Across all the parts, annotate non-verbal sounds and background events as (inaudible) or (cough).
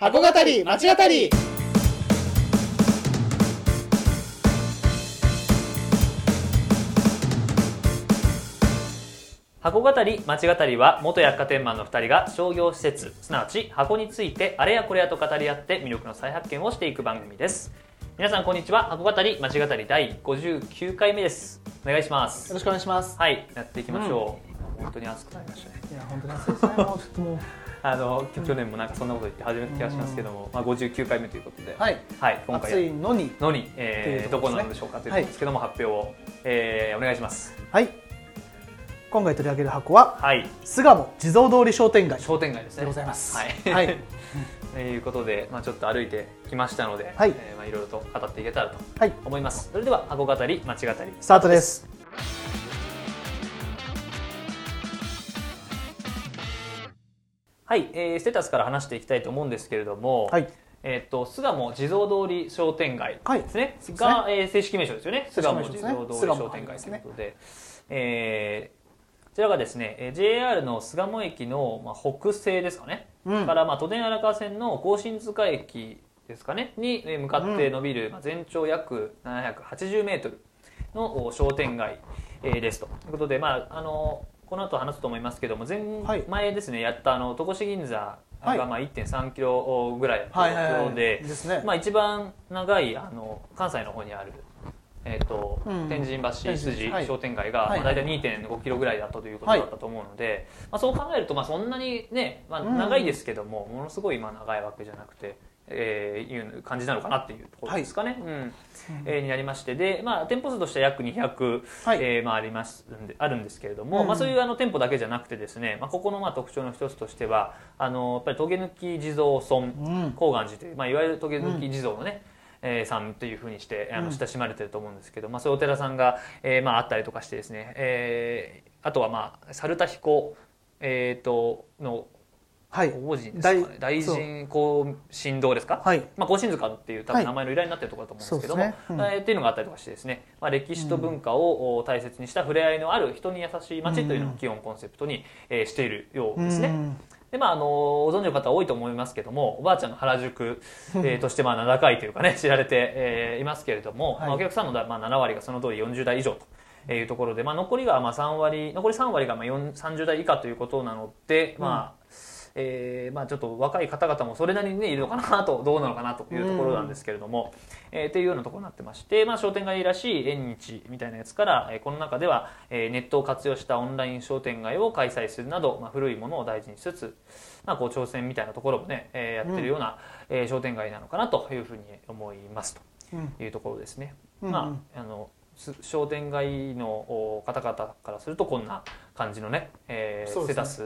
箱語り町語り。箱語り町語りは元百貨店マンの2人が商業施設すなわち箱についてあれやこれやと語り合って魅力の再発見をしていく番組です。皆さんこんにちは。箱語り町語り第59回目です。お願いします。よろしくお願いします。はいやっていきましょう、本当に暑くなりましたね。いや本当に暑いですね。もうちょっともうあの去年もなんかそんなこと言って始めた気がしますけども、まあ、59回目ということで、はい。はい、今回暑いのに。のに、えーどこなのでしょうかということですけども、発表を、えーお願いします。はい。今回取り上げる箱ははい。巣鴨地蔵通り商店街商店街ですね。でございます。はい、はい。(laughs) ということで、まあ、ちょっと歩いてきましたので、はい。えーまあ、いろいろと語っていけたらとはい。思います。それでは箱語り町語り。スタートですはい、えーステータスから話していきたいと思うんですけれども、はい。えっ、と巣鴨地蔵通り商店街はいですね、そうですね。が、えー正式名称ですよね。巣鴨地蔵通り商店街ということで、えーこちらがですねえー JR の巣鴨駅の、まあ、北西ですかね、うん。から、まあ、都電荒川線の甲信塚駅ですかね。にえー向かって伸びる、まあ、全長約780メートルのお商店街、えーですと。いうことで、まあ、あのこの後話すと思いますけども前、はい。前ですねやったあの戸越銀座はい。がまあ1.3キロぐらいのはいはいはいところで、一番長いあの関西の方にある、えーとうん天神橋筋はい。商店街が、はいまあ、大体2.5キロぐらいだったということだったと思うので、まあ、そう考えると、まあ、そんなにね、まあ、うん。長いですけども、ものすごいまあ長いわけじゃなくて。えーいう感じなのかなっていうところですかね、うん。えーになりまして。で、まあ、店舗数としては約200、はい。えーまあ、ありますんであるんですけれども、うん。まあ、そういうあの店舗だけじゃなくてですね、まあ、ここのまあ特徴の一つとしてはあのやっぱり棘抜き地蔵村うん。高岩寺という、まあ、いわゆる棘抜き地蔵のね、えーさんというふうにしてあうん。の親しまれてると思うんですけど、まあ、そういうお寺さんが、えーまあ、あったりとかしてですね、えーあとは、まあ、猿田彦、えー、とのはい。王神ですかね？大神高神堂ですか、はい。まあ、甲信塚っていう多はい。分名前の由来になってるところだと思うんですけども、そうですね。うん。えーっていうのがあったりとかしてですね、まあ、歴史と文化をお大切にした触れ合いのある人に優しい街というのを基本コンセプトに、えーしているようですね。うん。でまあ、あのご存知の方多いと思いますけどもおばあちゃんの原宿、えーとしてまあ名高いというかね知られて、えーいますけれども、はい。まあ、お客さんのだ、まあ、7割がその通り40代以上というところで、まあ、残りがまあ3割残り3割がまあ4 30代以下ということなので、まあえーまあ、ちょっと若い方々もそれなりに、ね、いるのかなとどうなのかなというところなんですけれども、えーっていうようなところになってまして、まあ、商店街らしい縁日みたいなやつから、えーこの中では、えーネットを活用したオンライン商店街を開催するなど、まあ、古いものを大事にしつつ、まあ、こう挑戦みたいなところもね、えーやってるような、えー商店街なのかなというふうに思いますうんというところですね。うん。まあ、あのす商店街のお方々からするとこんな感じのね、えーね。ータス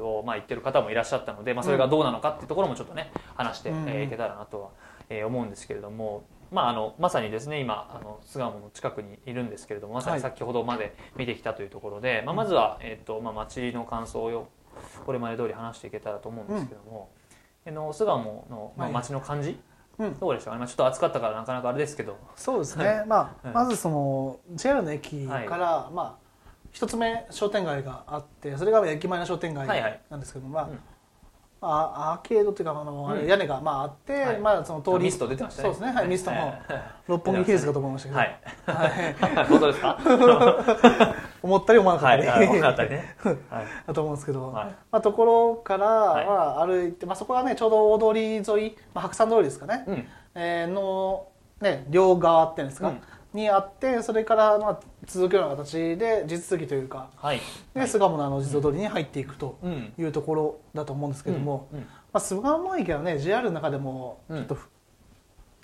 を、まあ、言ってる方もいらっしゃったので、まあ、それがどうなのかっていうところもちょっとね話して、いけたらなとは、えー思うんですけれども、まあ、あのまさにですね今あの巣鴨の近くにいるんですけれどもまさに先ほどまで見てきたというところで、まあ、まずは、えーとまあ、街の感想をこれまで通り話していけたらと思うんですけども、あの巣鴨の、まあ、はい。街の感じ、うん。どうでしたかね、まあ、ちょっと暑かったからなかなかあれですけど。そうですね、まあ、うん。まずその JR の駅から、まあ一つ目商店街があってそれが駅前の商店街はいはい。なんですけど、まあ、うん。あアーケードっていうかあの、うん。屋根がまああって、はい。まあその通りミスト出てましたね。そうですね。はいミストもはい。六本木ヒルズかと思いましたけど、はい。はい。(laughs) 本当ですか？(laughs) 思ったり思わなかったり、(laughs) はい。だと思うんですけど、はい。まあ、ところから、はい。まあ、歩いて、まあ、そこがねちょうど大通り沿い、まあ、白山通りですかね、うん。えーの、ね、両側っていうんですか、うん。にあってそれから、まあ、続くような形で地続きというか。はい。で巣鴨のあの地蔵通りに入っていくとうん。いうところだと思うんですけども、うん。まあ、巣鴨駅はね JR の中でもちうん。ょっとふ、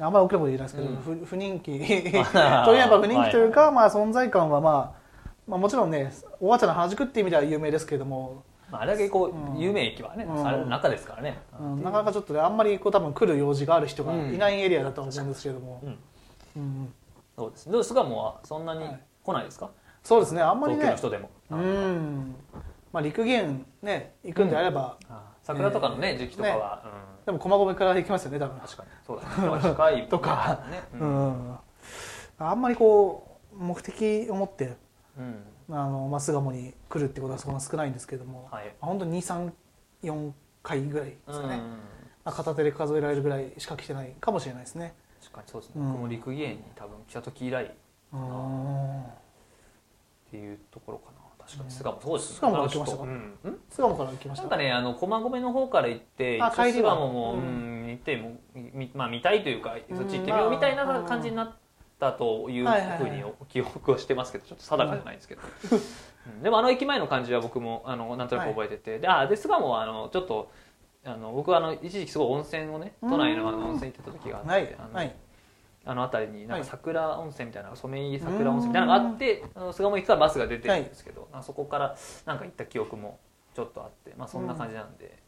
あんまり大きなこと言えないですけど、うん。不不人気。(laughs) といえば不人気というか、はまあ、存在感は、まあ、まあもちろんねおばあちゃんの原宿っていう意味では有名ですけれども、まあ、あれだけこうんう、有名駅はね、うんあれの中ですからね。うんなかなかちょっとねあんまりこう多分来る用事がある人がいないエリアだとは思うんですけれども、うん。うんそうです。でも、巣鴨はそんなにはい来ないですか？そうですねあんまり東京のね人でも。うんまあ陸源ね行くんであれば、桜とかのね、時期とかは。でも駒込から行きますよね多分うん。確かに。そうだね。近い。(laughs) とかね。ううん。ん、あんまりこう目的を持ってうん。あの、まあ、巣鴨に来るってことはそんな少ないんですけども、はい。本当に234回ぐらいですかね、うん片手で数えられるぐらいしか来てないかもしれないですね。確かにそうですね、うん僕も陸芸に多分来た時以来っうん。ていうところかな。確かに。巣鴨そうですね。巣鴨から来ましたか？うんん。巣鴨から来ました？なんかねあの駒込の方から行ってあ帰りは。巣鴨も、ううん。ん、行ってもみまあ見たいというかうんそっち行ってみようみたいな感じになったというはいはいはい。ふうに記憶をしてますけどちょっと定かじゃないんですけど、うん。でもあの駅前の感じは僕もあのなんとなく覚えてて、であで巣鴨はあのちょっとあの僕はあの一時期すごい温泉をね都内のあの温泉行ってた時があって、はい。あのはい。あの辺りになんはい。か桜温泉みたいな染井桜温泉みたいなのがあってあの巣鴨駅からバスが出てるんですけど、あそこからなんか行った記憶もちょっとあって、まあ、そんな感じなんで、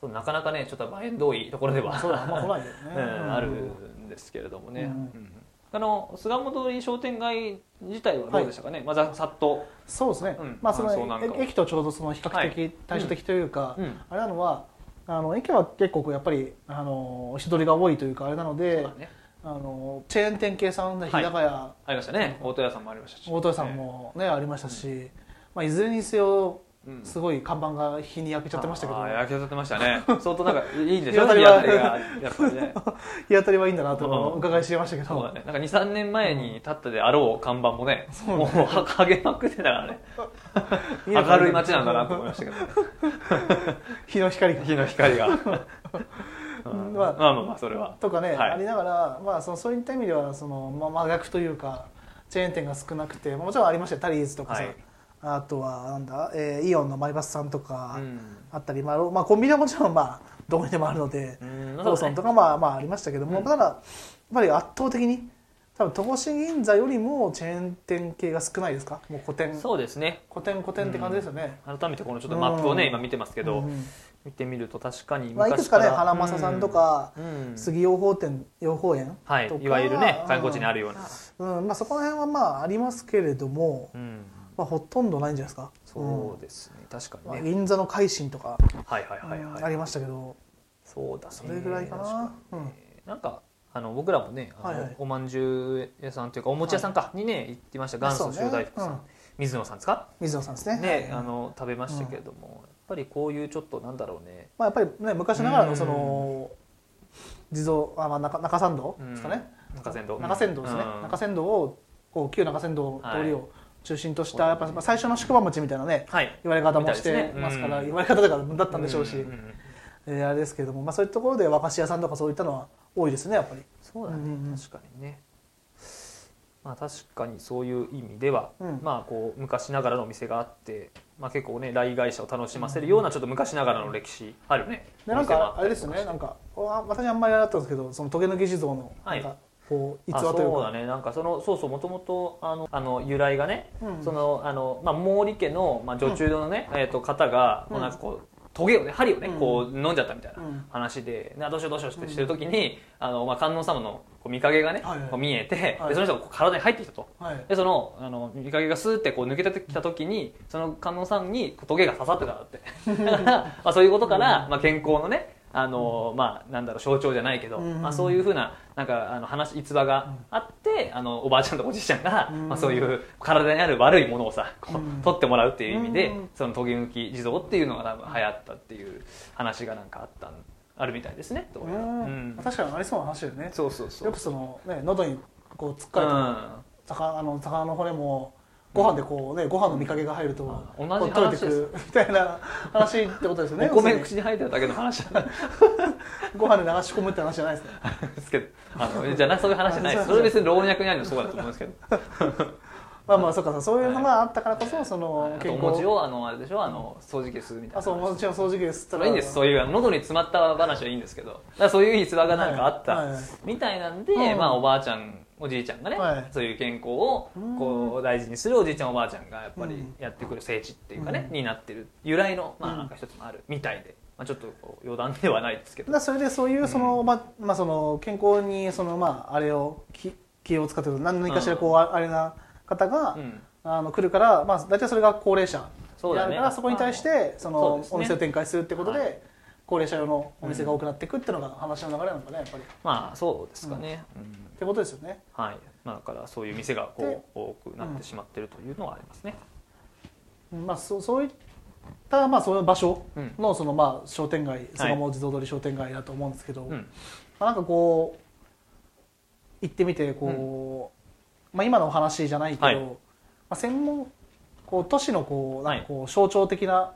そうなかなかねちょっと場合遠いところではそ (laughs) うん。あるんですけれどもね、うん。うんあの巣鴨通り商店街自体はどうでしたかね、まあざさっと、そうですね、うん。まあその駅とちょうどその比較はい。的対照的というか、うん。あれなのはあの駅は結構やっぱりあの人通りが多いというかあれなのでだね。あのチェーン店系さんで日高屋、ありましたね。大戸屋さんもありましたし。大戸屋さんもね、ありましたし、まあ、いずれにせようんすごい看板が日に焼けちゃってましたけど、あー焼けちゃってましたね。(laughs) 相当なんかいいんでしょ日当たりはやっぱりね。(laughs) 日当たりはいいんだなとうん。お伺いしてましたけど、そうだね、なんか23年前に立ったであろう看板もね、もうは励まくってたからね。(laughs) 明るい街なんだなと思いましたけど、ね、日の光が。日の光が、まあまあまあそれは。とかね、はい。ありながら、まあ、そのそういった意味ではその、まあ、真逆というかチェーン店が少なくてもちろんありましたよ。タリーズとかさ、はいあとはなんだ、えーイオンのマイバスさんとかうん。あったり、まあまあ、コンビニはもちろん、まあ、どこにでもあるので、うん。ローソンとかまあまあありましたけども、うん。ただやっぱり圧倒的に多分戸越銀座よりもチェーン店系が少ないですか？もう古典そうですね。古典古典って感じですよね、改めてこのちょっとマップをね、うん。今見てますけど、うん見てみると確かにまあ、いくつかね花正さんとか、うんうん。杉養蜂店養蜂園。はい。とかいわゆるね観光地にあるような、うん。まあ、そこら辺はまあありますけれども、うん、まあ、ほとんどないんじゃないですか。そうですね、確かうんまあにね、銀座の海進とか、はいはいはいはい、うんありましたけど。そうだね。それぐらいかな。確にうん。なんかあの僕らもねあの、はいはい。おまんじゅう屋さんというかお餅屋さんか、にね行ってました。元祖そうね。修大福さん、うん。水野さんですか？水野さんですね。ね、あの食べましたけれども、やっぱりこういうちょっとなんだろうね。まあ、やっぱりね昔ながらうん。のその地蔵あ、まあ、中中山道ですかね、中山道。中山道ですね、うん。中山道をこう旧中山道通りはを中心とした、やっぱまあ最初の宿場町みたいなねはい。言われ方もしてますから、うん。言われ方というかだったんでしょうし、んんんえーあれですけれども、まあ、そういうところで和菓子屋さんとかそういったのは多いですねやっぱり。そうだね、うん確かにね。まあ確かにそういう意味では、うん。まあこう昔ながらのお店があって、まあ、結構ね来街者を楽しませるようなちょっと昔ながらの歴史あるね、でなんかあれですね。なんかわ私あんまりあれだったんですけどそのトゲ抜き地蔵のはないんかこう逸あ話というか。そうだね。なんかそのそうそうもともとあのあの由来がね、うん。そのあの、まあ、毛利家の、まあ、女中のね、えー、と方が、うん。もうなんかこうトゲをね針をね、うん。こう飲んじゃったみたいなうん。話で、などうしようどうしようってしてる時に、あのまあ、観音様のこう見影がね、はいはい。こう見えて、はい。でその人がこう体に入ってきたと。はい。でそのあの見影がスーってこう抜けてきた時にその観音さんにこうトゲが刺さってたって。だから、まあ、そういうことから、まあ、健康のねあの、まあ、なんだろう象徴じゃないけど、うん。まあ、そういうふうななんかあの話逸話があって、あのおばあちゃんとおじいちゃんが、うん。まあ、そういう体にある悪いものをさこう、うん。取ってもらうっていう意味で、うん。そのトゲ抜き地蔵っていうのが多分流行ったっていう話がなんかあったんあるみたいですねどうん。うん。確かにありそうな話だよね。そうそうそう。よくそのね喉にこう突っかうれたん。魚あの魚の骨もご飯でこうねご飯の見かけが入るとあ同じ話です。くみたいな (laughs) 話ってことですよね。お米口に入ってるだけの話。(laughs) ご飯で流し込むって話じゃないですね。ですけどあのじゃなそういう話じゃないです。(laughs) それ別に老若にあるのそうだと思うんですけど。まあまあそうかそういうのがあったからこそそのあと健お餅康をあのあれでしょ？あの掃除機するみたいなあそうもちろん掃除機です。それいいんです。そういう喉に詰まった話はいいんですけど。そういう逸話がなんかあった、はい。はい。みたいなんで、うん。まあ、おばあちゃんおじいちゃんがね、はい。そういう健康をこう大事にするおじいちゃんおばあちゃんがやっぱりうん。やってくる聖地っていうかね、うん。になってる由来のまあうん。なんか一つもあるみたいで、まあ、ちょっと余談ではないですけど。だそれでそういうその、まあまあその健康にそのまああれを気気を使ってる何かしらこう、ああれな方が、うん。あの来るからまあ大体それが高齢者そうだからそこに対してそのお店を展開するってことで、はい高齢者用のお店が多くなっていくっていうのが話の流れなのかねやっぱり。っまあそうですかね、うん。てことですよね。はい、まあ、だからそういう店がこでう多くなってしまってるというのはありますね。うん。まあそうそういっただまあその場所うん。のそのまあ商店街巣鴨地蔵通り商店街だと思うんですけど、うん。まあ、なんかこう行ってみてこう、まあ、今のお話じゃないけど、はい。まあ、専門こう都市のこうなんかこう象徴的な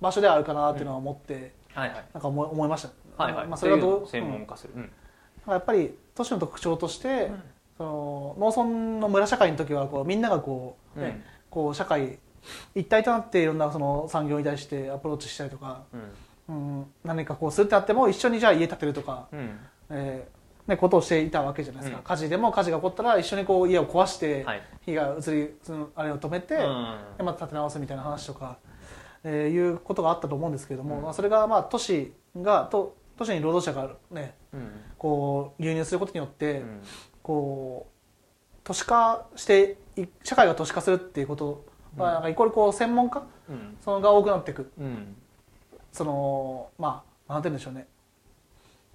場所であるかなっていうのは思って、はいはい。なんか思い思いました、はいはい、まあ、それはどう専うん。門化する、うん。やっぱり都市の特徴として、うん。その農村の村社会の時はこうみんながこう、ねうん。こう社会一体となっていろんなその産業に対してアプローチしたりとか、うん、何かこうするってなっても一緒にじゃあ家建てるとか、うん。うんえーね、ことをしていたわけじゃないですか、うん。火事でも火事が起こったら一緒にこう家を壊して、はい。火が移りそのあれを止めて、うん。でまた建て直すみたいな話とか、えーいうことがあったと思うんですけれども、うん。まあ、それがまあ都市がと都市に労働者がねうん。こう流入することによって、うん。こう都市化してい社会が都市化するっていうことは、なんかイコールこう専門家うん。そのが多くなっていく。うん。そのまあなんて言うんでしょうね、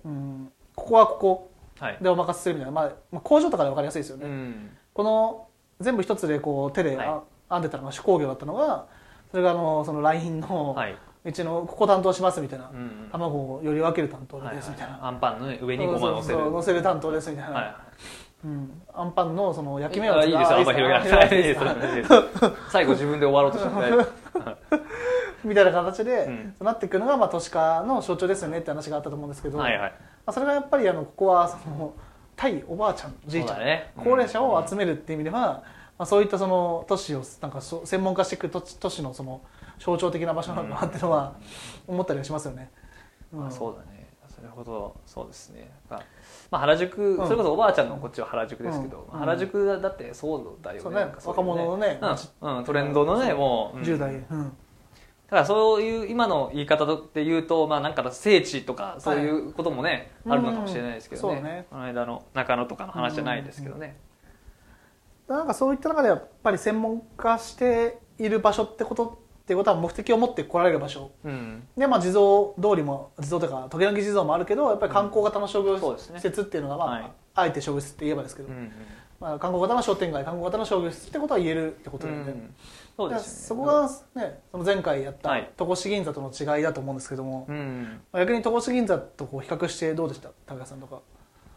うん、ここはここはい。でお任せするみたいな、まあ、まあ工場とかで分かりやすいですよね、うん。この全部一つでこう手で編んでたのが手工業だったのがそれがあのその LINE の、はい。うちのここ担当しますみたいな、うん卵をより分ける担当はいですみたいな、アンパンのね上にごま乗せる。そうそうそう乗せる担当ですみたいな、はいうん、アンパンのその焼き目をあいいですよ、あんま広げなくて。はいいいです。最後自分で終わろうとしても大丈夫みたいな形で、うん。そうなっていくのが、まあ、都市化の象徴ですよねって話があったと思うんですけど、はいはい。まあ、それがやっぱりあのここはその対おばあちゃんおじいちゃん、ね。高齢者を集めるっていう意味では、まあ、そういったその都市をなんか専門化していく都市都市のその象徴的な場所なのかなっていうのは思ったりはしますよね。うん。まあそうだね。それほど、そうですね。まあまあ原宿、うん。それこそおばあちゃんのこっちは原宿ですけど、うん。原宿だってそうだよね。そうねなんかそういう若者のねうん。うん、トレンドのね、もう。うん。10代、うん。だからそういう今の言い方で言うと、まあなんか聖地とかそういうこともね、はい。あるのかもしれないですけどね。うんそうね。この間の中野とかの話じゃないですけどね。なんかそういった中でやっぱり専門化している場所ってことっていうことは目的を持って来られる場所うん。で、まあ、地蔵通りも地蔵というか時々地蔵もあるけどやっぱり観光型の商業施設っていうのが、まあはいあえて商業施設って言えばですけど、うんうん。まあ、観光型の商店街観光型の商業施設ってことは言えるってことなんで、うんそうですよね。そこが、ね、その前回やったはい戸越銀座との違いだと思うんですけども、うん。まあ逆に戸越銀座とこう比較してどうでした？高橋さんとか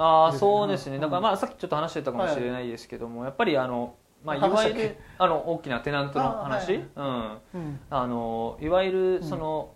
あそうですね、うん。だからまあさっきちょっと話してたかもしれないですけども、やっぱりあの、まあ、いわゆるあの大きなテナントの話、あうん、うん。あのいわゆるその、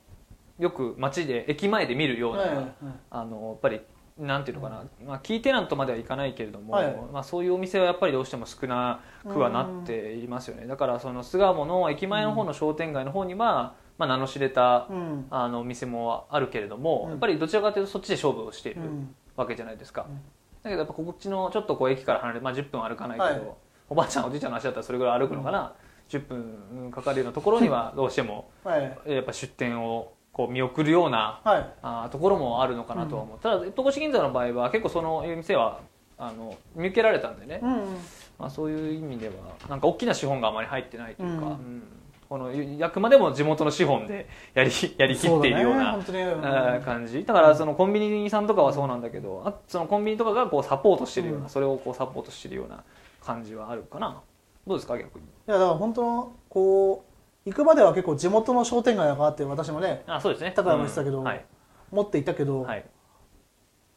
よく街で駅前で見るような、あのやっぱりなんていうのかな、まあ、キーテナントまではいかないけれども、はい。まあ、そういうお店はやっぱりどうしても少なくはなっていますよね。だからその巣鴨の駅前の方の商店街の方には、まあ、名の知れたうん。あのお店もあるけれども、うん。やっぱりどちらかというとそっちで勝負をしている。うんわけじゃないですか、うん。だけどやっぱこっちのちょっとこう駅から離れて、まあ、10分歩かないけど、はい。おばあちゃんおじいちゃんの足だったらそれぐらい歩くのかな、10分かかるようなところにはどうしても (laughs) はい。やっぱ出店をこう見送るようなはい。あーところもあるのかなとは思う、ただ戸越銀座の場合は結構その店はあの見受けられたんでね、うん。まあ、そういう意味ではなんか大きな資本があまり入ってないというか、うん。うんこのあくまでも地元の資本でやり (laughs) やりきっているような感じ。だからそのコンビニさんとかはそうなんだけど、あそのコンビニとかがこうサポートしてるような、うん。それをこうサポートしてるような感じはあるかな。どうですか逆に？いやだから本当こう行くまでは結構地元の商店街だなって私もねあそうですね。高山も言ってたけどうん。はい、持っていたけど、はい、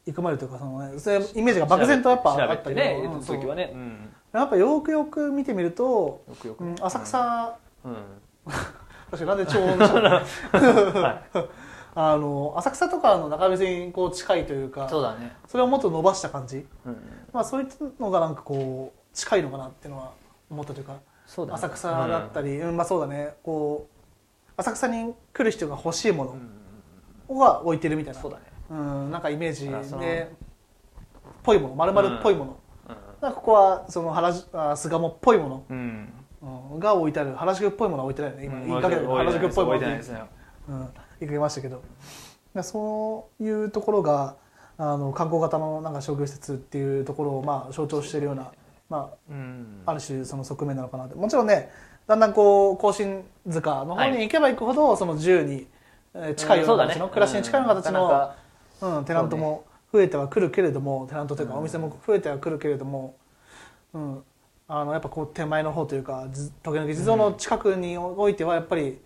行くまでというかその、ね、それイメージが漠然とやっぱあったけど、てね時はね、うん、やっぱよくよく見てみると、よくよく、うん浅草、うん、確かになんで超音したのはい。あの浅草とかの中別にこう近いというかそうだね、それをもっと伸ばした感じ、うん、まあ、そういったのがなんかこう近いのかなっていうのは思ったというかそうだね。浅草だったり、うん。まあそうだね。こう浅草に来る人が欲しいもうん。うのんが置いてるみたいな。そうだね、うん、なんかイメージでぽいもの丸々っぽいもの、うん。だからここはその原巣鴨っぽいもうん、の、うん、が置いてある原宿っぽいものは置いてないよね。今、うん。言いかけたけど原宿っぽいもの。いてないですね。うん、言いかけましたけど。でそういうところがあの観光型のなんか商業施設っていうところをまあ象徴しているような、まうん。あ、ある種その側面なのかなって。もちろんねだんだんこう甲信塚の方に行けば行くほどその自由にえー近いような形の、暮らしに近いような形の、うん、テナントも増えてはくるけれどもテナントというかうん。お店も増えてはくるけれども、うん、あのやっぱこう手前の方というかじ時々地蔵の近くにおいてはやっぱり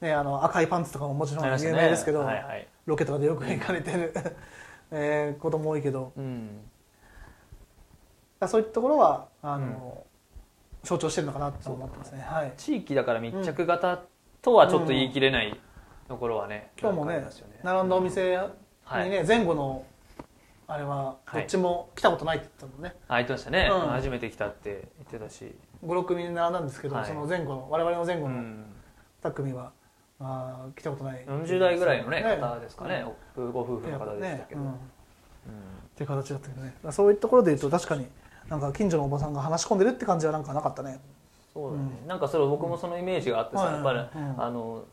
ね、あの赤いパンツとかももちろん有名ですけど、はいはい。ロケとかでよく行かれてる、(laughs) えーことも多いけど。うん。そういったところはあの、象徴してるのかなと思ってますね。はい、地域だから密着型とはちょっと言い切れないところはね、今日もねなんかありますよ並んだお店にね、はい。前後のあれはどっちも来たことないって言ったもんね、あ言ってましたね、うん。初めて来たって言ってたし、56組並んだんですけど、はい。その前後の我々の前後のうん、2組は、あー来たことない。40代ぐらいのねね。方ですかね、ご夫婦の方でしたけど、ねうん。うん。っていう形だったけどねそういうところで言うと確かになんか近所のおばさんが話し込んでるって感じはなんかなかったね。そうだね、なんかそれ僕もそのイメージがあってさ、はい。やっぱり、うん。あの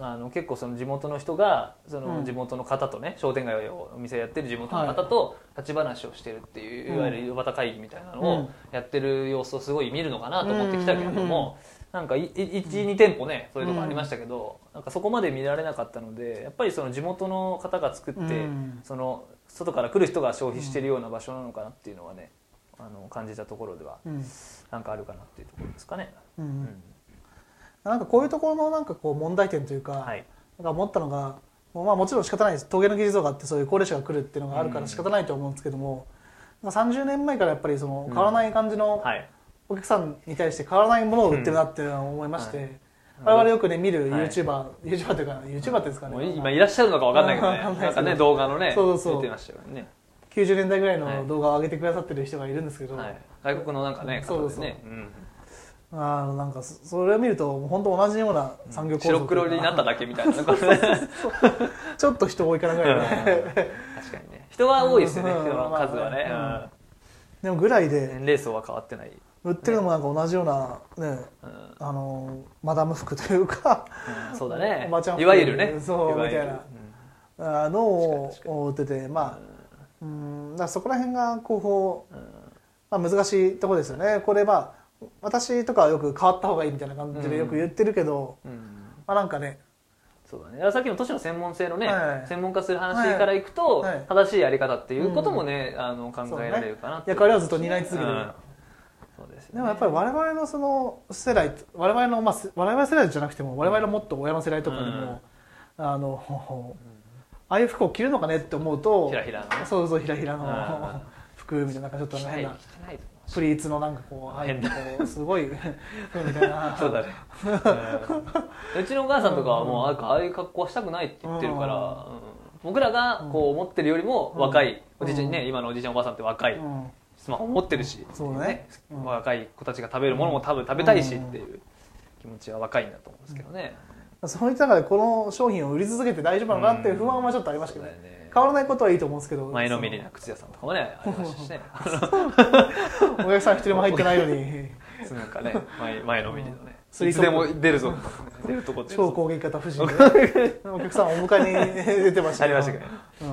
あの結構その地元の人がそうん。の地元の方とね、商店街をお店やってる地元の方と立ち話をしてるっていう、うん。いわゆる井端会議みたいなのをうん。やってる様子をすごい見るのかなと思ってきたけれども、なんか12店舗ねそういうとこありましたけど、なんかそこまで見られなかったのでやっぱりその地元の方が作って、うん。その外から来る人が消費してるような場所なのかなっていうのはねあの感じたところではうん、なんかあるかなっていうところですかね。うん。うんなんかこういうところのなんかこう問題点というか、はい。なんか思ったのがもうまあもちろん仕方ないです。峠の技術像があってそういう高齢者が来るっていうのがあるから仕方ないと思うんですけども、なんか30年前からやっぱりその変わらない感じのはい。お客さんに対して変わらないものを売ってるなっていうのは思いまして、うん。はい我々よくね見るはい。YouTuber、YouTuber というか YouTuber っていうんですかね。今いらっしゃるのかわかんないけどね。(laughs) なんかね動画のねそうそう。そう出てましたよね、90年代ぐらいはい。の動画を上げてくださってる人がいるんですけど、はい、外国のなんかねそうでね。うんあのなんかそそれを見ると本当同じような産業構造白黒になっただけみたいな。(laughs) ちょっと人多いかなぐらいね。(laughs) 確かにね。人は多いですよねうん。人の数はね、うん。でもぐらいうんで年齢層は変わってない、売ってるのもなんか同じようなねうん。あのマダム服というか。うん。そうだね。おばちゃん服。いわゆるね。そうみたいな。あのを売っててまあうん。だそこら辺がこう、まあ、難しいところですよね。これまあ私とかはよく変わった方がいいみたいな感じでよく言ってるけど、うん。うんまあなんかね。そうだね。さっきの都市の専門性のね、はい。専門化する話からいくと、はい。はい。正しいやり方っていうこともね、あの考えられるかなっていう。役割をずっと担い続けてる、うん。そうですよね。でもやっぱり我々のその世代我々の、まあ、せ我々世代じゃなくても我々のもっと親の世代とかでも、あの (laughs) ああいう服を着るのかねって思うとひらひらのね。そうそうひらひらのうん。服みたいななんかちょっと変なプリーツのなんかこう入ってこうすごいみたいな。(laughs) そうだね、うちのお母さんとかはもうあああいう格好はしたくないって言ってるから、うん。うん。僕らがこう思ってるよりも若い、おじいちゃんね今のおじいちゃんおばあさんって若い、うん。スマホ持ってるしそうだねうん。若い子たちが食べるものも多分食べたいしっていう気持ちは若いんだと思うんですけどね、そういった中でこの商品を売り続けて大丈夫なのかなっていう不安はちょっとありましたけどね変わらないことはいいと思うんですけど前のめりな靴屋さんとかもねありましたしね。お客さん一人も入ってないのに。(laughs) なんかね前前のめりのね。スリートップいつでも出るぞ。出るとこで超攻撃型夫人で。お客さんお迎えに出てましたありましたけどね。う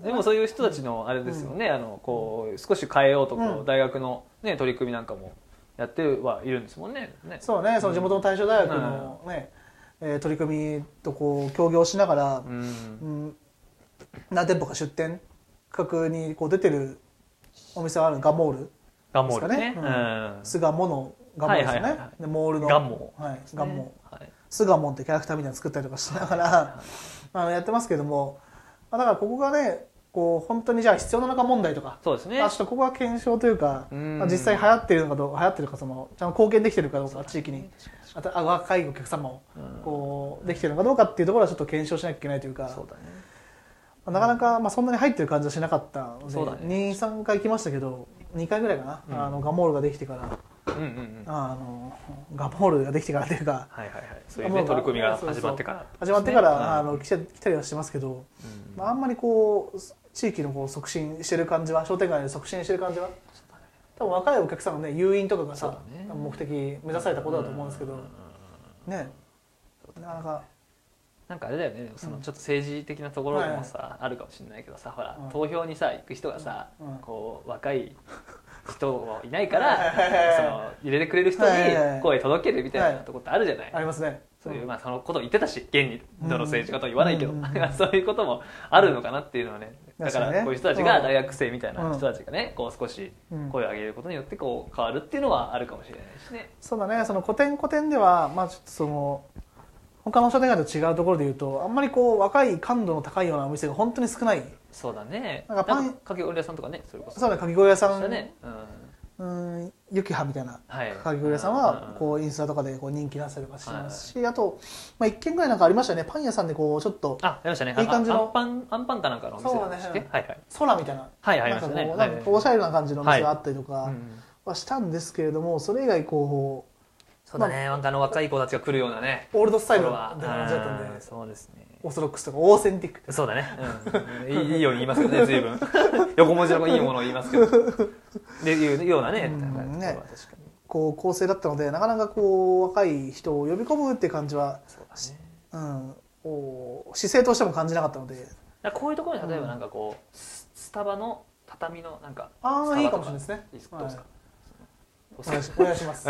ん。でもそういう人たちのあれですよね、あのこう少し変えようとこう、うん。大学の、ね、取り組みなんかもやってはいるんですもんね。ねそうねその地元の大正大学のね、えー取り組みとこう協業しながら、うん。うん、何店舗か出店企画にこう出てるお店はあるガモールですかね。うん。巣鴨のガモールですよね、でモールのガンモはい、ガンモはい。巣鴨ってキャラクターみたいなの作ったりとかしながらあのやってますけども、まあ、だからここがねこう本当にじゃあ必要なのか問題とか。そうですね。まあ、ちょっとここは検証というか、うん。まあ、実際流行っているのかどう流行ってるかそのちゃんと貢献できてるかどうか地域に。あ若いお客様もこうできてるのかどうかっていうところはちょっと検証しなきゃいけないというか。そうだね。まあなかなかまあそんなに入ってる感じはしなかったので、そうだね。23回来ましたけど2回ぐらいかな、うん。あのガモールができてから。うんうんうん。あのガモールができてからというか。はいはいはい。そういうね取り組みが始まってから。始まってから、あの来て来たりはしてますけど、うん。まあ、あんまりこう地域のこう促進してる感じは商店街で促進してる感じは？多分若いお客さんのね誘引とかがさ、ね。目的目指されたことだと思うんですけど、ね。なかなか。なんかあれだよね。そのちょっと政治的なところもさ、あるかもしれないけどさほら、うん。投票にさ行く人がさ、うん。こう若い人はいないからその入れてくれる人に声届けるみたいなとこってあるじゃない、ありますね。そういう、まあ、そのことを言ってたし現にどの政治家とは言わないけど、うん。(laughs) そういうこともあるのかなっていうのはねだからこういう人たちが大学生みたいな人たちがねこう少しうん声を上げることによってこう変わるっていうのはあるかもしれないしね。そうだねその古典古典ではまあちょっとその他の商店街と違うところで言うとあんまりこう若い感度の高いようなお店が本当に少ないそうだね。なんかパンかかき氷屋さんとかね、それこそ。そうだねかき氷屋さんね。うん。うんゆきはみたいなはい。かき氷屋さんはこううインスタとかでこう人気出したりとかしてますし、あと、まあ、一軒ぐらいなんかありましたよね。パン屋さんでこうちょっとあ、やりましたね。いい感じの。あアンパン、アンパンかなんかのお店そうだね。はいはい。空みたいな。はい、ありなんかこうね。なんかこうおしゃれな感じのお店があったりとうかん。はしたんですけれどもそれ以外こそうだね。なんかあの若い子たちが来るようなね。うオールドスタイルは感じだったんでうんそうですね。オーソドックスとかオーセンティックそうだね。うん。いいように言いますけどね、(laughs) 随分。横文字のいいものを言いますけど。でいうようなね。うんねところは確かに。こう構成だったのでなかなかこう若い人を呼び込むって感じは、そうだね。うん、こう姿勢としても感じなかったのでこういうところに例えばなんかこう、ススタバの畳のなんかああいいかもしれないいですねどうですか、お願いしお願いします。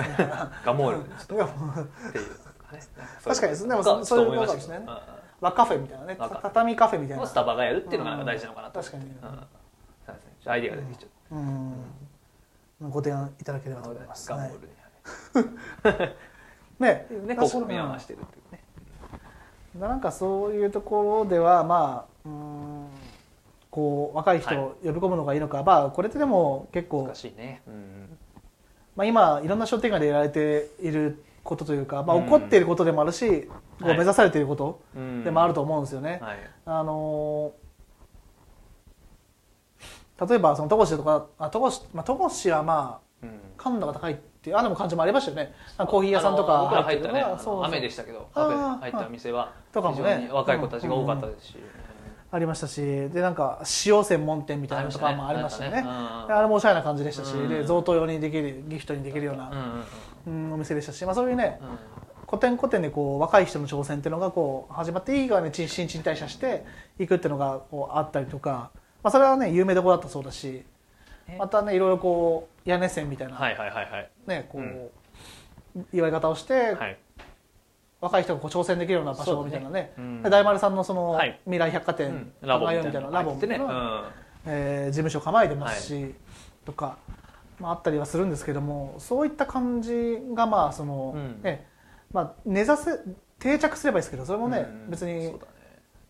ガモール。っいやていう。かねなん確かにでも僕はそういうちょっとかもしれないね。和カフェみたいなね。畳カフェみたいな。をスタバがやるっていうのがなんか大事なのかなと確かに。うん。そうですね。アイディアが出てきちゃっうん。ご提案いただければたと思います、ガモはい。ールに、(laughs) ね。ねこう組み合わせてるっていうね。なんかそういうところではまあうんこう若い人を呼び込むのがいいのか、まあこれってでも結構難、しいね。うんまあ、今いろんな商店街でやられていることというか、まあ、うん。起こっていることでもあるし、こうはい目指されていることうん。でもあると思うんですよね。はい。あのー例えばその戸越とかあ戸越、まあ、戸越はまあうん。感度が高いっていうあでも感じもありましたよね。あコーヒー屋さんとか入ったね。るのがあそうそうの雨でしたけど雨入った店は非常に若い子たちが多かったですし、ありましたしでなんか塩専門店みたいなのとかもありましたよね。ね。であれもおしゃれな感じでしたし、うん。で贈答用にできるギフトにできるような、うんうんうん。うんお店でしたし、まあ、そういうねうん。古典古典でこう若い人の挑戦っていうのがこう始まっていい側に新陳代謝していくっていうのがこうあったりとか、まあ、それはね有名どころだったそうだしえ？またねいろいろこう屋根線みたいな、はいはいはいはい。ねこう、うん。祝い方をして、はい若い人がこう挑戦できるような場所みたいなね。うん。で大丸さんのその、はい。未来百貨店うん。ラボみたいな。ラボみたいな、入ってね。うん。えー事務所構えてますし、とか、まあ、あったりはするんですけどもそういった感じがまあその、うん。ねまあ、根ざせ定着すればいいですけどそれもね、うん。別に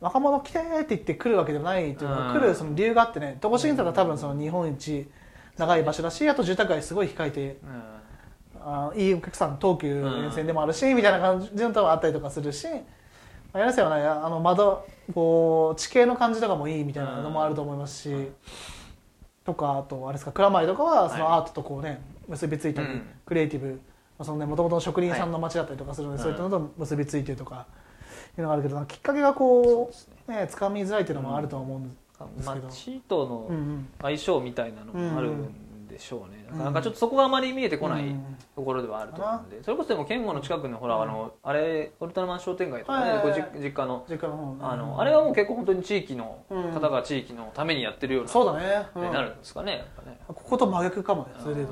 若者来てって言って来るわけでもないというか、うん。来るその理由があってね戸越銀座が多分その日本一長い場所だしあと住宅街すごい控えてうんあいいお客さん東急沿線でもあるし、みたいな感じのとこあったりとかするし柳瀬はね。あの窓こう地形の感じとかもいいみたいなのもあると思いますし、とかあとあれですか蔵前とかはそのはい。アートとこうね結びついたり、うん。クリエイティブ。まあそのね元々の職人さんの街だったりとかするので、はい。そういったのと結びついてるとかいうのがあるけどきっかけがこうね。掴みづらいっていうのもあるとは思うんですけど、街との相性みたいなのもあるんでしょうね、うん。なんかちょっとそこがあまり見えてこないうん。ところではあると思うんで、それこそでも健吾の近くのほら、あのあれウルトラマン商店街とかね、はいはい実実家の。実家の方あのあれはもう結構本当に地域のうん。方が地域のためにやってるような、そうだね、うん。なるんですかねやっぱね。ここと真逆かもねそれで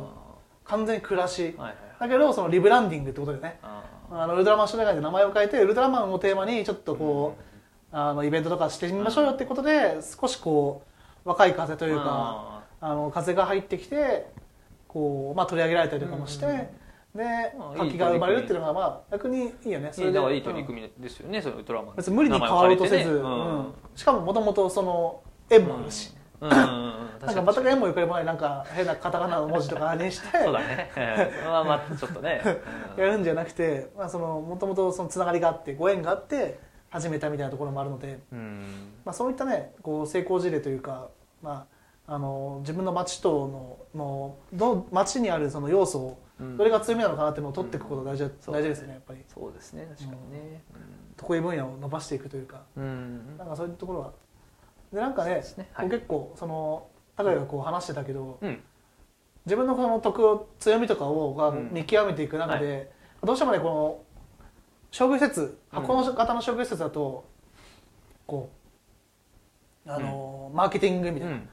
完全に暮らし。だけどそのリブランディングってことでね。ああのウルトラマン商店街で名前を変えてウルトラマンをテーマにちょっとこう、あのイベントとかしてみましょうよってことで少しこう若い風とーいうかあの風が入ってきてこう、まあ、取り上げられたりとかもして、うんでまあ活気が生まれるっていうのがまあ逆にいいよね。いいだからいい取りうん組みですよね、そのウルトラマン。別に無理に変わろうとせず、名前を借りてね。うん。しかももともとその縁もあるし、うん。うん。うん。うん。なんか全く縁もゆかりもないなんか変なカタカナの文字とかにしてそうだね。まあまあちょっとね、やるんじゃなくてまあそのもともとそのつながりがあってご縁があって始めたみたいなところもあるので、うん。まあ、そういったねこう成功事例というか、まあ、あの自分の町とののど町にあるその要素をうん。どれが強みなのかなっていうのを取っていくことが大事,、大事ですねやっぱり。そうですね確かにね。得意分野を伸ばしていくというか。なんかそういうところは。でなんかね結構その高井がこう話してたけど、うん。自分のこの得を強みとかを見極めていく中で、どうしてもねこの商業施設箱の型の商業施設だとこうあの、マーケティングみたいな、うん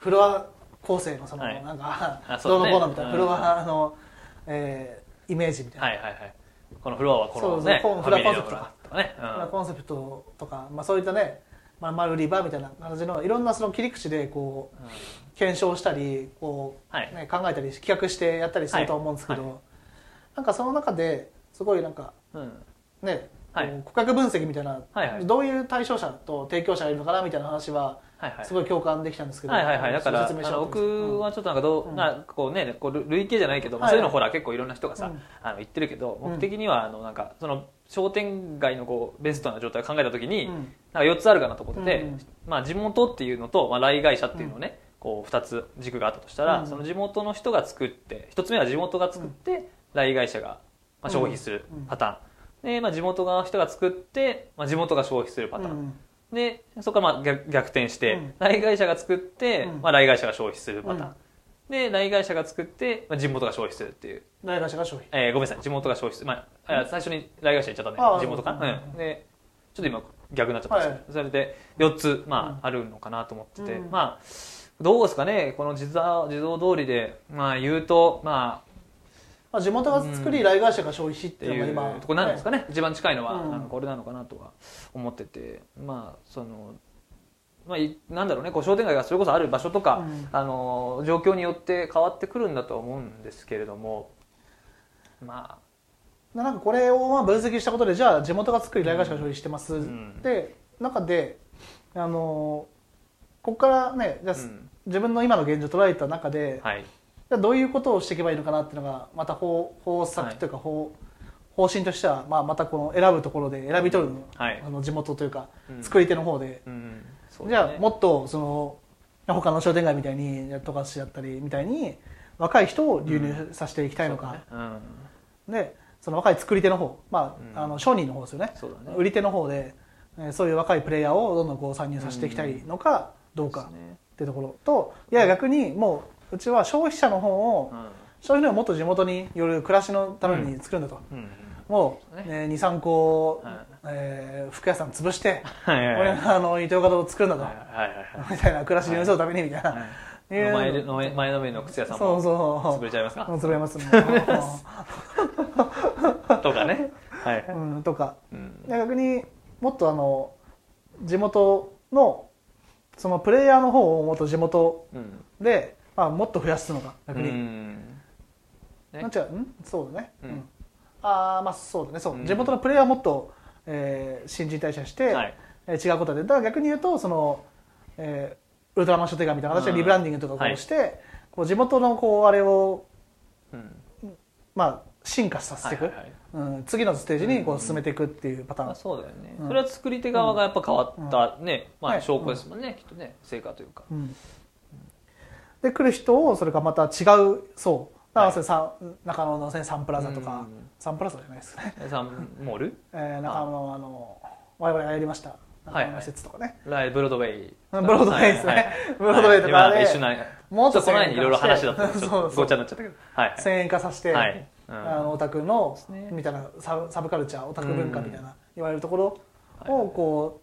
フロア後世のその、はい。なんかどうのこうのみたいなうん。フロアの、えーイメージみたいな、はいはいはい。このフロアはこのそうそうフロアコンセプトフロアとかね。うん。コンセプトとか、まあ、そういったね、まあ、丸売り場みたいな感じのいろんなその切り口でこう検証したりこう、はい。ね、考えたり企画してやったりすると思うんですけど、はい。なんかその中ですごいなんかうん。ね、顧客分析みたいな、はいはい。どういう対象者と提供者がいるのかなみたいな話はすごい共感できたんですけど、はいはいはい。だから僕はちょっとなんかどう、うん。なんかこうねこう類型じゃないけど、まあはいそういうのほら結構いろんな人がさ、うん。あの言ってるけどうん。僕的にはあのなんかその商店街のこうベストな状態を考えた時に、うん。なんか4つあるかなと思ってて、うんまあ、地元っていうのと、まあ、来会者っていうのをね、こう2つ軸があったとしたら、うん。その地元の人が作って1つ目は地元が作って、来会者が、まあ、消費するパターン、で、まあ、地元の人が作って、まあ、地元が消費するパターン、うんでそこからまあ逆逆転して、うん。来会者が作って、うん。まあ、来会者が消費するパターン、うん。で来会者が作って、まあ、地元が消費するっていう、大会社が消費。えーごめんなさい地元が消費する、まあ、あ最初に来会者言っちゃったね。ああ地元か、うんうん。でちょっと今逆になっちゃったんですけど、はい。それで4つ、まああるのかなと思ってて、うん。まあどうですかねこの地蔵地蔵通りで、まあ、言うとまあまあ、地元が作り、来会社が消費しっっていうのが今とこなんですかね、一番近いのは、うん。なんかこれなのかなとは思ってて。まあそのまあいなんだろうね。こう商店街がそれこそある場所とか、うん。あの状況によって変わってくるんだとは思うんですけれども。までなんかこれをまあ分析したことでじゃあ地元が作り来会社が消費してます、ん。で中であのここからねじゃあ、あ、うん。自分の今の現状を捉えた中で、はいじゃあどういうことをしていけばいいのかなっていうのがまた方方策というか方,、方針としては、まあ、またこの選ぶところで選び取るの,、はい。あの地元というか、うん。作り手の方で、うんそうじだね。ゃあもっとその他の商店街みたいに富樫だったりみたいに若い人を流入させていきたいのか、そうだね。でその若い作り手の方、まあうん。あの商人の方ですよね。ね。売り手の方で、えーそういう若いプレイヤーをどんどんこう参入させていきたいのかどうかっていうところといや逆にもううちは消費者の方をうん。消費者をもっと地元による暮らしのために作るんだと、うんもう、ね。えー、23個、はい。えー服屋さん潰して俺があの糸魚川を作るんだと、はいはいはいみたいな暮らしに寄せるためにみたいな、前で前前のめりの靴屋さんそうもそう。潰れちゃいますか？もう潰れますも (laughs) とかね。はい、う、うん、とか。うん。で逆にもっとあの地元のそのプレイヤーの方をもっと地元うん。で、まあ、もっと増やすのか逆に、うん。ねなんちゃうん？そうだね、うん。うん。ああまあそうだね。そう、うん。地元のプレイヤーをもっと、えー新陳代謝して、はい。えー違うことで。だから逆に言うとその、えーウルトラマン書店街みたいな形でリブランディングとかをこうして、こう地元のこうあれを、うん。まあ、進化させていく、はいはいはい。うん、次のステージにこう進めていくっていうパターン、まあ、そうだよね、うん。それは作り手側がやっぱ変わったね、まあはい。証拠ですもんね、きっとね。成果というか、うんで来る人をそれからまた違うそう。だからそれさ中野のサンプラザとか、うん。サンプラザじゃないですね、サンモール？(laughs) えー、中野のあの我々がやりましたはい施設とかね、ライブロードウェイ。(laughs) ブロードウェイですね。はいブロードウェイとかではい。今一緒なもっとちょっとこの前にいろいろ話だったんでちょっそうそう。とごちゃになっちゃったけど。はい。1000円化させて、はい。うん。あのオタクの、すね。みたいなサブサブカルチャーオタク文化みたいな、う言われるところをこ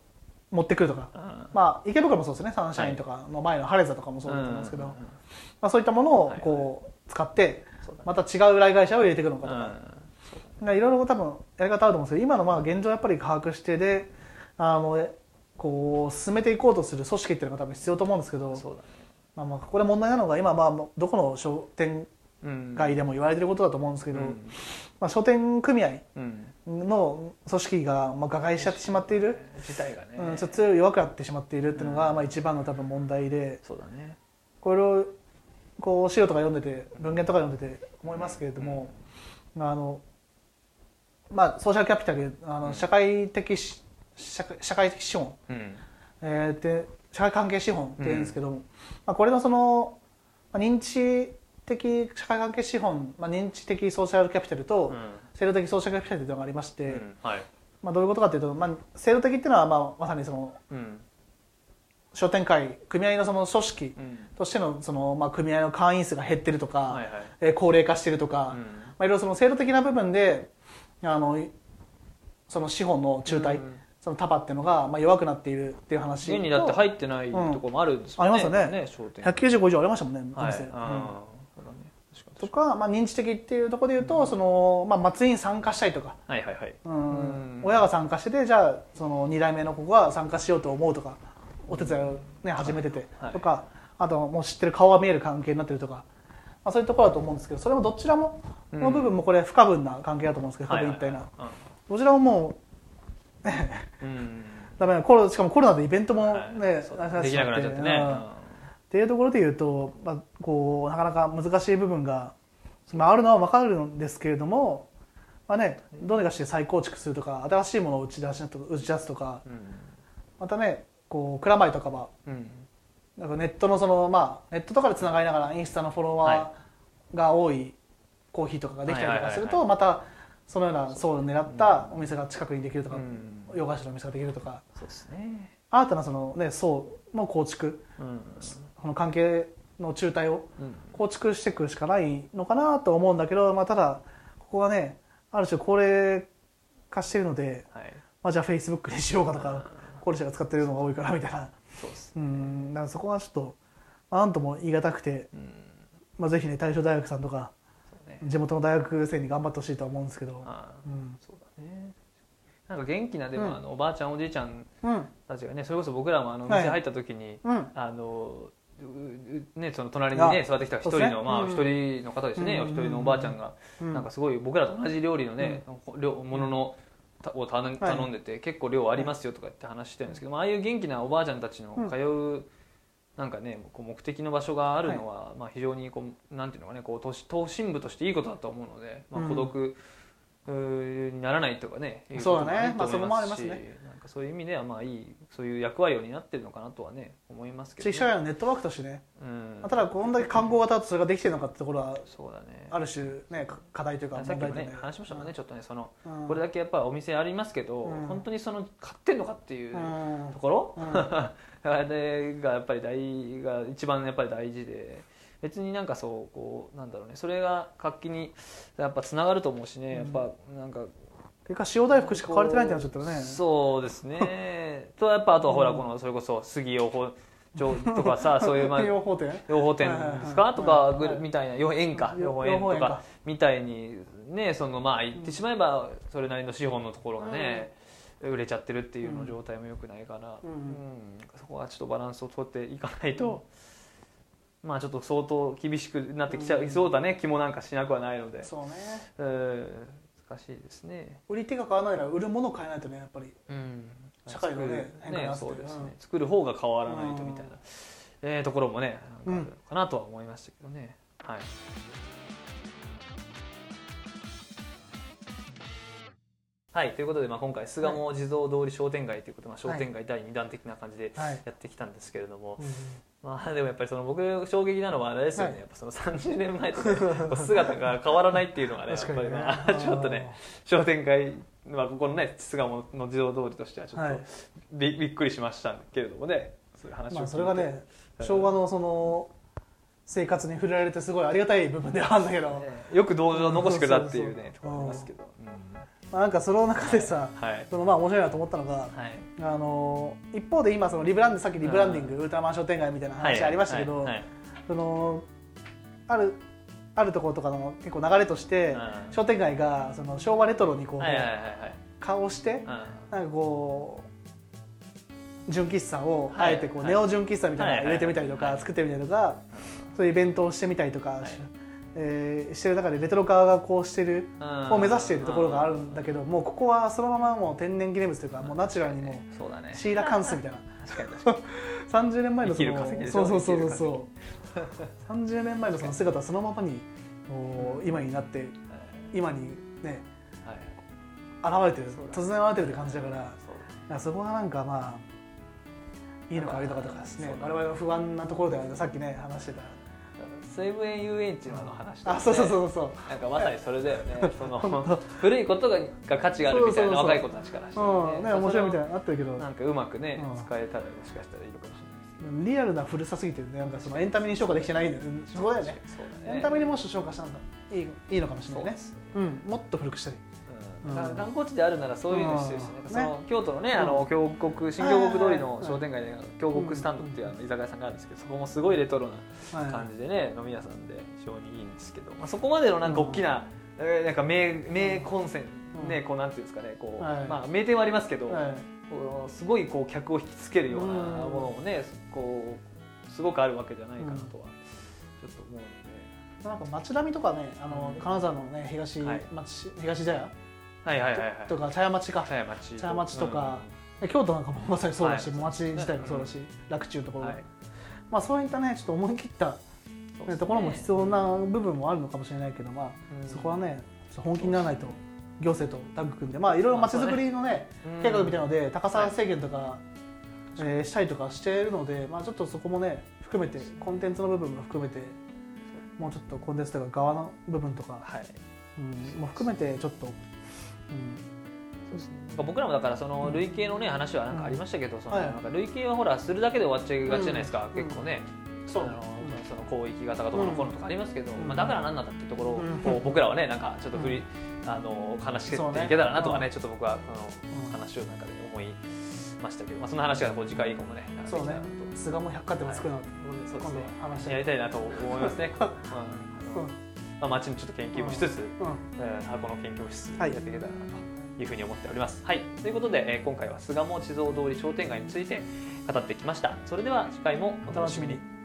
う持ってくるとか、うんまあ池袋もそうですね。サンシャインとかの前のハレザとかもそうだと思うんですけど、うんまあ、そういったものをはいこう使ってまた違う来会社を入れていくのかとか、いろいろ多分やり方あると思うんですけど今のまあ現状やっぱり把握してであのえこう進めていこうとする組織っていうのが多分必要と思うんですけど。まあ、まあここで問題なのが今まあどこの商店うん。街でも言われてることだと思うんですけど、うんまあ、商店組合うんの組織がまあ瓦解しちゃってしまっている、自体がね、うん、ちょっと弱くなってしまっているっていうのが、まあ、一番の多分問題で。そうだね。これをこう資料とか読んでて文献とか読んでて思いますけれども、あのまあソーシャルキャピタルあの社会的し社会社会的資本、うん。えーで社会関係資本って言うんですけども、まあ、これのその、まあ、認知的社会関係資本、まあ、認知的ソーシャルキャピタルと、うん。制度的ソーシャルキャピタルというのがありまして、まあ、どういうことかというと、まあ、制度的っていうのは、まあ、まさにそのうん。商店会組合のその組織うん。としてのその、まあ、組合の会員数が減ってるとか、はいはい。えー高齢化してるとか、うん。まあ、いろいろその制度的な部分であのいその資本の中退、うん。そのタパっていうのが、まあ、弱くなっているっていう話現にだって入ってないところもあるんですもんうん。ありますよね。商店195以上ありましたもんね、おはい、うだね確かにとか、まあ、認知的っていうところで言うと、そのまあ、祭りに参加したいとか、はいはいはい。うん。うん。親が参加しててじゃあその2代目の子が参加しようと思うとかお手伝いを、ね、始めてて、はいとかあともう知ってる顔が見える関係になってるとか、まあ、そういうところだと思うんですけどそれもどちらも、の部分もこれ不可分な関係だと思うんですけど、不可分一体な、どちらももうはいうん。う (laughs) んダメなコロしかもコロナでイベントもね、はい。できなくなっちゃってね。うんっていうところで言うと、まあ、こうなかなか難しい部分が、まあ、あるのは分かるんですけれども、まあね、どうにかして再構築するとか新しいものを打ち出し打ち出すとかうん。またねこう蔵前とかはうん。なんかネットのその、まあ、ネットとかでつながりながらインスタのフォロワーが多いコーヒーとかができたりとかするとまたそのような層を狙ったお店が近くにできるとか、うん。洋菓子のお店ができるとか。そうですね。新たなその、ね、層の構築うんこの関係の中体をうん。構築していくしかないのかなと思うんだけど、まあ、ただここがねある種高齢化しているので、はい。まあ、じゃあフェイスブックにしようかとか高齢者が使ってるのが多いからみたいな。そうですうん。だからそこはちょっとまあなんとも言い難くて、うん。まあ、ぜひね大正大学さんとかね。地元の大学生に頑張ってほしいとは思うんですけど、ああうん。そうだね。なんか元気なでも、うん。あのおばあちゃんおじいちゃんうん。たちがねそれこそ僕らもあのはい。店入った時に、うん。あのねその隣にねあ座ってきた一人のまあうん。一人の方ですね。うん。お一人のおばあちゃんが。うん。なんかすごい僕らと同じ料理のね量もののたを頼んでて結構量ありますよとかって話してるんですけどまあああいう元気なおばあちゃんたちのうん。通うなんかねこう目的の場所があるのはまあ非常にこうなんていうのかねこう都市都心部としていいことだと思うのでまあうん孤独うーにならないとかねそうだね。まあそこもありますしね。なんかそういう意味ではまあいいそういう役割を担ってるのかなとはね思いますけど、地域社会のネットワークとしてね、うん。ただこんだけ観光型だとそれができてるのかってところはそうだね。ある種ねか課題というかさっきもね話しましたもんね、ちょっとねそのうん。これだけやっぱお店ありますけど、うん。本当にその買ってんのかっていううん。ところ、うん。(laughs) あれがやっぱり大が一番やっぱり大事で。別になんかそうこうなんだろうね。それが活気にやっぱつながると思うしね、やっぱなんか結果塩大福しか買われてないってなっちゃったらね。そうですね。(laughs) とやっぱあとはほらうん。このそれこそ杉養蜂場とかさ (laughs) そういうまあ養蜂店？養蜂店ですか、とかみたいな養園か養蜂園とか。みたいにねそのまあ言ってしまえばそれなりの資本のところがね、売れちゃってるっていうの状態も良くないから、うん。うん。そこはちょっとバランスを取っていかないと、まあちょっと相当厳しくなってきちゃいそうだね、気もなんかしなくはないので、そうね。うん難しいですね。売り手が買わないなら売るものを変えないとねやっぱり。うん。社会のね変化に合わせて。そうですね、うん。作る方が変わらないとみたいな、えーところもねうんなんかあるかなとは思いましたけどね、はいはい、ということで、まあ、今回巣鴨地蔵通り商店街ということで、まあ、商店街第2弾的な感じではい。やってきたんですけれども、うんまあでもやっぱりその僕衝撃なのはあれですよね、はい。やっぱその30年前と、(laughs) 姿が変わらないっていうのがね (laughs) やっぱりね (laughs) ちょっとね商店街はここのね巣鴨の自動通りとしてはちょっと、はい。びびっくりしましたけれどもね。そういう話を聞いて、まあそれがね昭和のその生活に触れられてすごいありがたい部分ではあるんだけど、ねよく道場を残してくれたっていうねところありますけど、まあ、なんかその中でさ、うんはい。そのまあ面白いなと思ったのがはい。あの一方で今そのリブランドさっきリブランディング、ウルトラマン商店街みたいな話ありましたけど、はい。はい。そのあるあるところとかの結構流れとして、うん。商店街がその昭和レトロにこう、はいはいはいはい。顔してうん。なんかこう純喫茶をはい。あえてこう、はいネオ純喫茶みたいなのを入れてみたりとか、はい。作ってみたりとか、そういうイベントをしてみたりとか、はいえーしてる中でレトロ化がこうしてるうん。を目指しているところがあるんだけど、もうここはそのままもう天然記念物というかもうナチュラルにもうそうだね。シーラカンスみたいな。(laughs) 確かに確かに。(laughs) 30年前のそのそうそうそうそう。30 (laughs) 年前のその姿はそのままに今になって今にねはい。現れてる突然現れてるって感じだからそこがなんかまあいいのか悪いのかとかですね。我々は不安なところではさっきね話してた西武園遊園地のあの話とかね。あそうそうそうそう。なんかまさにそれだよね。(laughs) その古いことがが価値があるみたいなそうそうそう若い子たちからしたらうんね面白いみたいなになってるけど。なんかうまくねうん。使えたらもしかしたらいいのかもしれないリアルな古さすぎてねなんかそのエンタメに消化できてないんだよね。そこだよね。エンタメにもし消化したのがいいいいのかもしれないね。ねうん。もっと古くしたりううん観光地であるならそういうの必要ですね,、うん。その京都のねあうん。の京国新京国通りの商店街で京国スタンドっていうあの居酒屋さんがあるんですけどそこもすごいレトロなはい感じでね飲み屋さんで非常にいいんですけど、まあ、そこまでのなんか大きな、えーなんか名名混戦、うん。ねこうなんていうんですかねこう、はい。まあ名店はありますけど、すごいこう客を引きつけるようなうんものもねこうすごくあるわけじゃないかなとはちょっと思うので。なんか街並みとかねあのうん。金沢のね東はい。町東茶屋はいはいはいはい。とか茶屋町か。茶屋町。茶屋町とか。京都なんかもまさにそうだしはい。町自体もそうだし楽中のところはい。まあそういったねちょっと思い切ったね。ねところも必要な部分もあるのかもしれないけどまあうん。そこはね本気にならないと行政とタッグ組んでまあいろいろ街づくりのねうん計画みたいなので高さ制限とか、えーしたりとかしているので、まあ、ちょっとそこもね含めてコンテンツの部分も含めてもうちょっとコンテンツとか側の部分とか、はい。うん、も含めてちょっと、うん、僕らもだからその累計のね話はなんかありましたけど、そのはい。なんか累計はほらするだけで終わっちゃいがちじゃないですか、うん。結構ね、そうあのその広域型がどうのこうのとかありますけど、うん。まあ、だから何なんだっていうところを僕らはねなんかちょっと振り、あの話していけたらなとかねうん。ちょっと僕はあうん。の話をなんかで思いましたけど、まあ、その話はこう次回以降もねそうね。百貨店を作るなって、今そうですね。度話やりたいなと思いますね。(laughs) まあ、町のちょっと研究もしつつ、うんえー箱の研究もしつつはいやっていけたらなというふうに思っております。はい、ということで、えー今回は巣鴨地蔵通り商店街について語ってきました。それでは次回もお楽しみに。